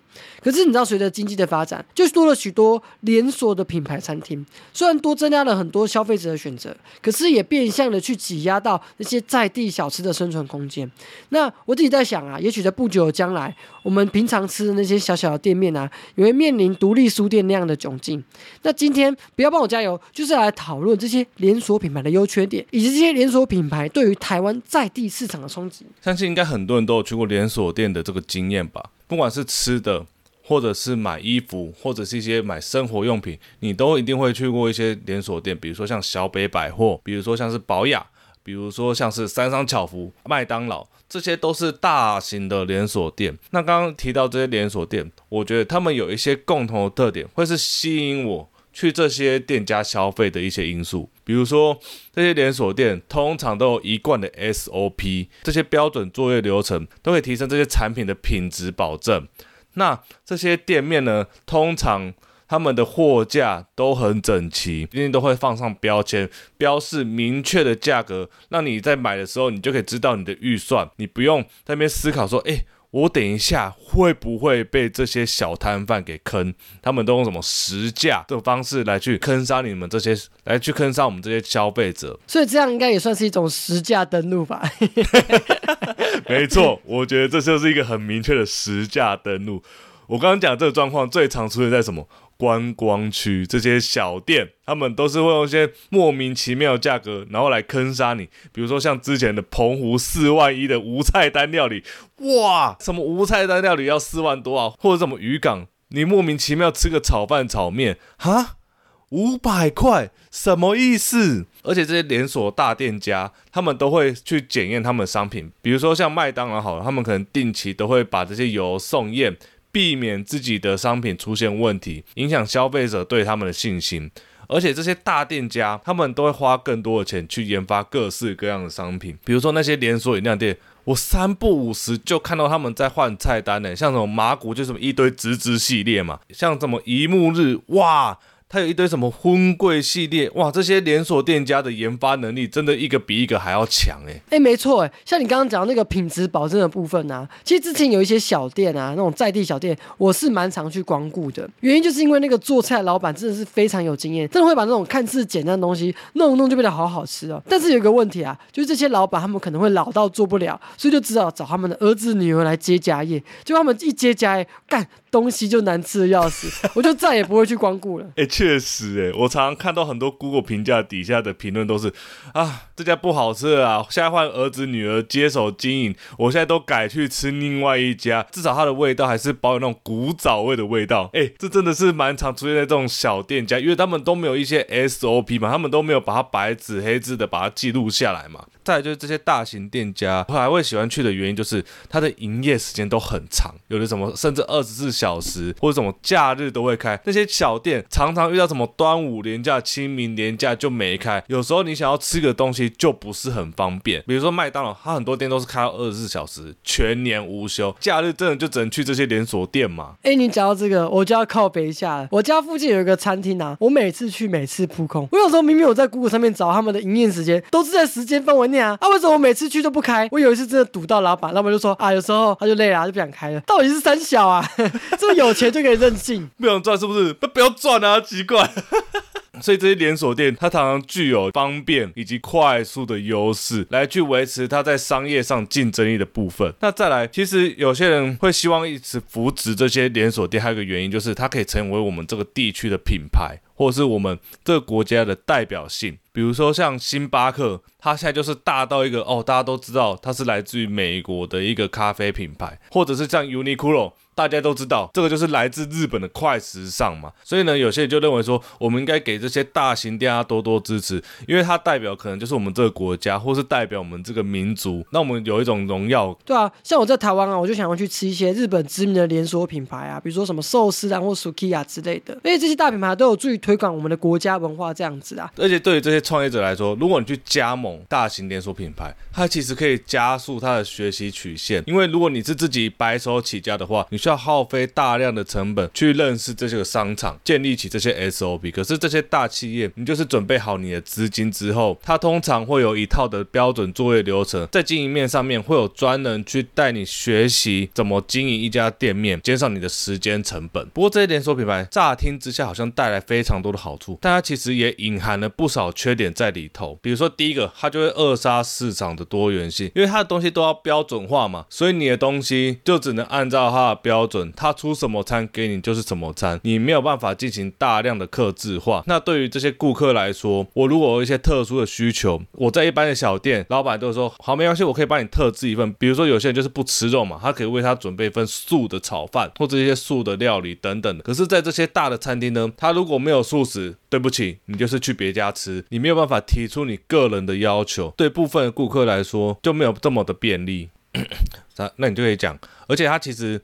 可是你知道，随着经济的发展，就多了许多连锁的品牌餐厅。虽然多增加了很多消费者的选择，可是也变相的去挤压到那些在地小吃的生存空间。那我自己在想啊，也许在不久的将来，我们平常吃的那些小小的店面啊，也会面临独立书店那样的窘境。那今天不要帮我加油，就是来讨论这些连锁品牌的优缺点，以及这些连锁品牌对于台湾在地市场的冲击。相信应该很多人都有去过连锁店的这个经验吧。不管是吃的，或者是买衣服，或者是一些买生活用品，你都一定会去过一些连锁店，比如说像小北百货，比如说像是宝雅，比如说像是三商巧福、麦当劳，这些都是大型的连锁店。那刚刚提到这些连锁店，我觉得他们有一些共同的特点，会是吸引我去这些店家消费的一些因素。比如说，这些连锁店通常都有一贯的 SOP，这些标准作业流程都可以提升这些产品的品质保证。那这些店面呢，通常他们的货架都很整齐，一定都会放上标签，标示明确的价格，让你在买的时候，你就可以知道你的预算，你不用在那边思考说，哎。我等一下会不会被这些小摊贩给坑？他们都用什么实价的方式来去坑杀你们这些，来去坑杀我们这些消费者？所以这样应该也算是一种实价登录吧？没错，我觉得这就是一个很明确的实价登录。我刚刚讲这个状况最常出现在什么？观光区这些小店，他们都是会用一些莫名其妙的价格，然后来坑杀你。比如说像之前的澎湖四万一的无菜单料理，哇，什么无菜单料理要四万多啊？或者什么渔港，你莫名其妙吃个炒饭炒面，哈，五百块，什么意思？而且这些连锁大店家，他们都会去检验他们的商品，比如说像麦当劳好了，他们可能定期都会把这些油送验。避免自己的商品出现问题，影响消费者对他们的信心。而且这些大店家，他们都会花更多的钱去研发各式各样的商品，比如说那些连锁饮料店，我三不五时就看到他们在换菜单呢，像什么麻古就什么一堆直直系列嘛，像什么一木日，哇。它有一堆什么婚柜系列，哇！这些连锁店家的研发能力真的一个比一个还要强哎哎，没错哎，像你刚刚讲那个品质保证的部分啊，其实之前有一些小店啊，那种在地小店，我是蛮常去光顾的。原因就是因为那个做菜老板真的是非常有经验，真的会把那种看似简单的东西弄一弄就变得好好吃哦。但是有一个问题啊，就是这些老板他们可能会老到做不了，所以就只好找他们的儿子女儿来接家业。就他们一接家业，干东西就难吃的要死，我就再也不会去光顾了。哎。确实，哎，我常常看到很多 Google 评价底下的评论都是啊，这家不好吃啊，现在换儿子女儿接手经营，我现在都改去吃另外一家，至少它的味道还是保有那种古早味的味道。哎，这真的是蛮常出现在这种小店家，因为他们都没有一些 SOP 嘛，他们都没有把它白纸黑字的把它记录下来嘛。再就是这些大型店家，我还会喜欢去的原因就是它的营业时间都很长，有的什么甚至二十四小时或者什么假日都会开。那些小店常常遇到什么端午连假、清明连假就没开，有时候你想要吃个东西就不是很方便。比如说麦当劳，它很多店都是开到二十四小时，全年无休，假日真的就只能去这些连锁店嘛。哎，你讲到这个，我就要靠北一下了。我家附近有一个餐厅啊，我每次去每次扑空。我有时候明明我在 Google 上面找他们的营业时间，都是在时间范围啊，为什么我每次去都不开？我有一次真的堵到老板，老板就说啊，有时候他就累了，就不想开了。到底是三小啊？这么有钱就可以任性？不想赚是不是？不不要赚啊，奇怪。所以这些连锁店，它常常具有方便以及快速的优势，来去维持它在商业上竞争力的部分。那再来，其实有些人会希望一直扶植这些连锁店，还有一个原因就是它可以成为我们这个地区的品牌，或者是我们这个国家的代表性。比如说像星巴克，它现在就是大到一个哦，大家都知道它是来自于美国的一个咖啡品牌，或者是像 Uniqlo。大家都知道，这个就是来自日本的快时尚嘛，所以呢，有些人就认为说，我们应该给这些大型店家多多支持，因为它代表可能就是我们这个国家，或是代表我们这个民族，那我们有一种荣耀。对啊，像我在台湾啊，我就想要去吃一些日本知名的连锁品牌啊，比如说什么寿司啊或 Sukiya 之类的，因为这些大品牌都有助于推广我们的国家文化这样子啊。而且对于这些创业者来说，如果你去加盟大型连锁品牌，它其实可以加速它的学习曲线，因为如果你是自己白手起家的话，你需要耗费大。量的成本去认识这些个商场，建立起这些 SOP。可是这些大企业，你就是准备好你的资金之后，它通常会有一套的标准作业流程，在经营面上面会有专人去带你学习怎么经营一家店面，减少你的时间成本。不过这些连锁品牌乍听之下好像带来非常多的好处，但它其实也隐含了不少缺点在里头。比如说第一个，它就会扼杀市场的多元性，因为它的东西都要标准化嘛，所以你的东西就只能按照它的标标准，他出。什么餐给你就是什么餐，你没有办法进行大量的克制化。那对于这些顾客来说，我如果有一些特殊的需求，我在一般的小店，老板都说好没关系，我可以帮你特制一份。比如说有些人就是不吃肉嘛，他可以为他准备一份素的炒饭或者一些素的料理等等的。可是，在这些大的餐厅呢，他如果没有素食，对不起，你就是去别家吃，你没有办法提出你个人的要求。对部分的顾客来说，就没有这么的便利。那那你就可以讲，而且他其实。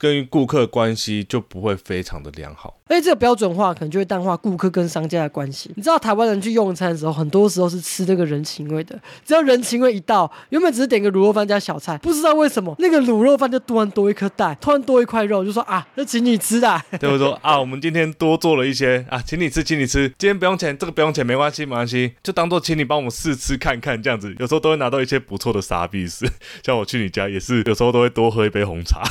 跟顾客关系就不会非常的良好，而且这个标准化可能就会淡化顾客跟商家的关系。你知道台湾人去用餐的时候，很多时候是吃这个人情味的。只要人情味一到，原本只是点个卤肉饭加小菜，不知道为什么那个卤肉饭就突然多一颗蛋，突然多一块肉，就说啊，那请你吃的。对，我说啊，我们今天多做了一些啊，请你吃，请你吃，今天不用钱，这个不用钱，没关系，没关系，就当做请你帮我们试吃看看这样子。有时候都会拿到一些不错的傻逼事，像我去你家也是，有时候都会多喝一杯红茶。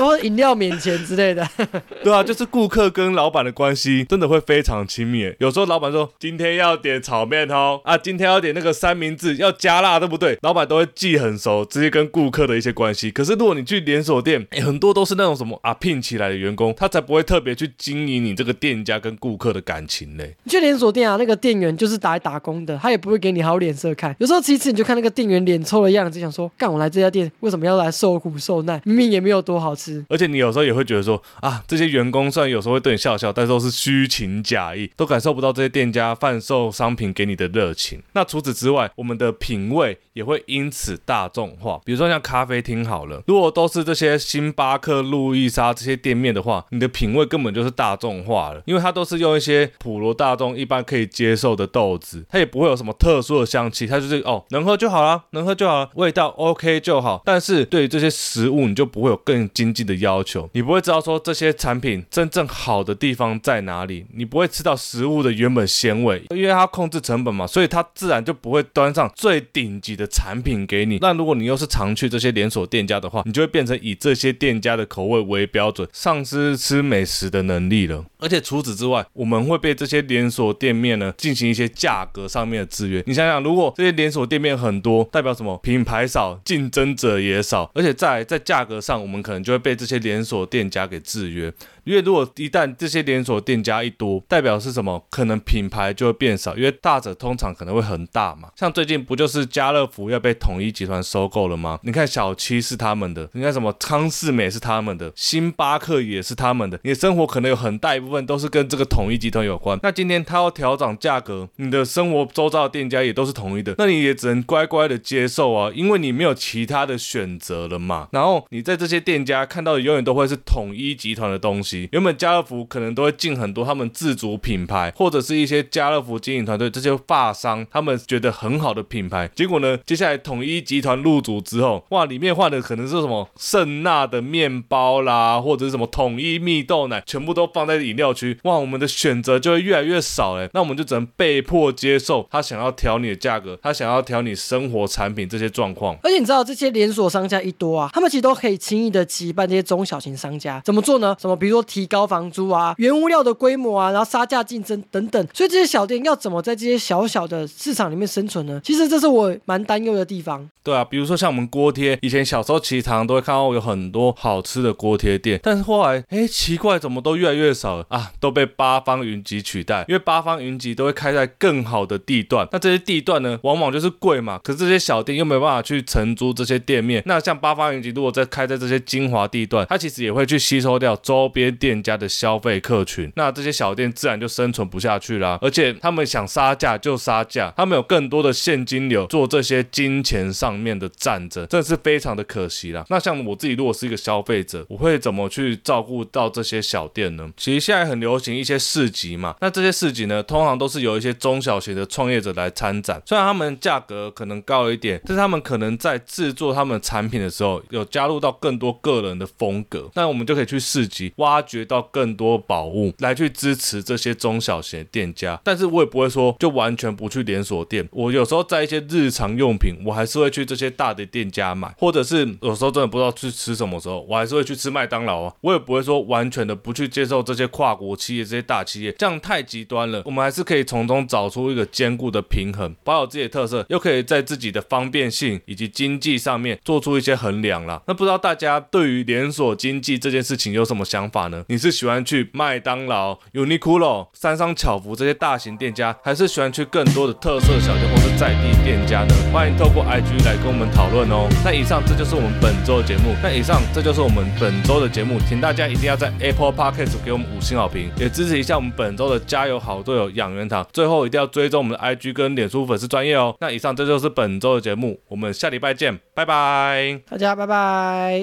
或饮料免钱之类的，对啊，就是顾客跟老板的关系真的会非常亲密。有时候老板说今天要点炒面哦，啊，今天要点那个三明治要加辣，对不对？老板都会记很熟，直接跟顾客的一些关系。可是如果你去连锁店，很多都是那种什么啊聘起来的员工，他才不会特别去经营你这个店家跟顾客的感情嘞。你去连锁店啊，那个店员就是打来打工的，他也不会给你好脸色看。有时候其实你就看那个店员脸臭的样子，想说干我来这家店为什么要来受苦受难？明明也没有多好吃。吃。而且你有时候也会觉得说啊，这些员工虽然有时候会对你笑笑，但是都是虚情假意，都感受不到这些店家贩售商品给你的热情。那除此之外，我们的品味也会因此大众化。比如说像咖啡厅好了，如果都是这些星巴克、路易莎这些店面的话，你的品味根本就是大众化了，因为它都是用一些普罗大众一般可以接受的豆子，它也不会有什么特殊的香气，它就是哦能喝就好了，能喝就好了，味道 OK 就好。但是对于这些食物，你就不会有更精经济的要求，你不会知道说这些产品真正好的地方在哪里，你不会吃到食物的原本鲜味，因为它控制成本嘛，所以它自然就不会端上最顶级的产品给你。那如果你又是常去这些连锁店家的话，你就会变成以这些店家的口味为标准，丧失吃美食的能力了。而且除此之外，我们会被这些连锁店面呢进行一些价格上面的制约。你想想，如果这些连锁店面很多，代表什么？品牌少，竞争者也少，而且在在价格上，我们可能就被这些连锁店家给制约。因为如果一旦这些连锁店家一多，代表是什么？可能品牌就会变少，因为大者通常可能会很大嘛。像最近不就是家乐福要被统一集团收购了吗？你看小七是他们的，你看什么康士美是他们的，星巴克也是他们的。你的生活可能有很大一部分都是跟这个统一集团有关。那今天他要调涨价格，你的生活周遭的店家也都是统一的，那你也只能乖乖的接受啊，因为你没有其他的选择了嘛。然后你在这些店家看到的永远都会是统一集团的东西。原本家乐福可能都会进很多他们自主品牌，或者是一些家乐福经营团队这些发商他们觉得很好的品牌。结果呢，接下来统一集团入主之后，哇，里面换的可能是什么圣纳的面包啦，或者是什么统一蜜豆奶，全部都放在饮料区。哇，我们的选择就会越来越少哎，那我们就只能被迫接受他想要调你的价格，他想要调你生活产品这些状况。而且你知道这些连锁商家一多啊，他们其实都可以轻易的击败这些中小型商家。怎么做呢？什么比如说提高房租啊，原物料的规模啊，然后杀价竞争等等。所以这些小店要怎么在这些小小的市场里面生存呢？其实这是我蛮担忧的地方。对啊，比如说像我们锅贴，以前小时候其实常常都会看到有很多好吃的锅贴店，但是后来，哎，奇怪，怎么都越来越少了啊？都被八方云集取代，因为八方云集都会开在更好的地段，那这些地段呢，往往就是贵嘛。可是这些小店又没有办法去承租这些店面，那像八方云集如果在开在这些精华地段，它其实也会去吸收掉周边店家的消费客群，那这些小店自然就生存不下去啦。而且他们想杀价就杀价，他们有更多的现金流做这些金钱上面的战争，真的是非常的可惜啦。那像我自己如果是一个消费者，我会怎么去照顾到这些小店呢？其实现在很流行一些市集嘛，那这些市集呢，通常都是有一些中小型的创业者来参展，虽然他们价格可能高一点，但是他们可能在制作他们产品的时候，有加入到更多个人的风格，那我们就可以去市集挖掘到更多宝物，来去支持这些中小型店家。但是我也不会说就完全不去连锁店，我有时候在一些日常用品，我还是会去这些大的店家买，或者是有时候真的不知道去吃什么时候，我还是会去吃麦当劳啊。我也不会说完全的不去接受这些跨国企业、这些大企业，这样太极端了。我们还是可以从中找出一个兼顾的平衡，保有自己的特色，又可以在自己的方便性以及经济上面做出一些衡量啦。那不知道大家对于连锁经济这件事情有什么想法呢？你是喜欢去麦当劳、Uniqlo、三商巧福这些大型店家，还是喜欢去更多的特色小店或是在地店家呢？欢迎透过 IG 来跟我们讨论哦。那以上这就是我们本周的节目。那以上这就是我们本周的节目，请大家一定要在 Apple Podcast 给我们五星好评，也支持一下我们本周的加油好队友养元堂。最后一定要追踪我们的 IG 跟脸书粉丝专业哦。那以上这就是本周的节目，我们下礼拜见，拜拜。大家拜拜。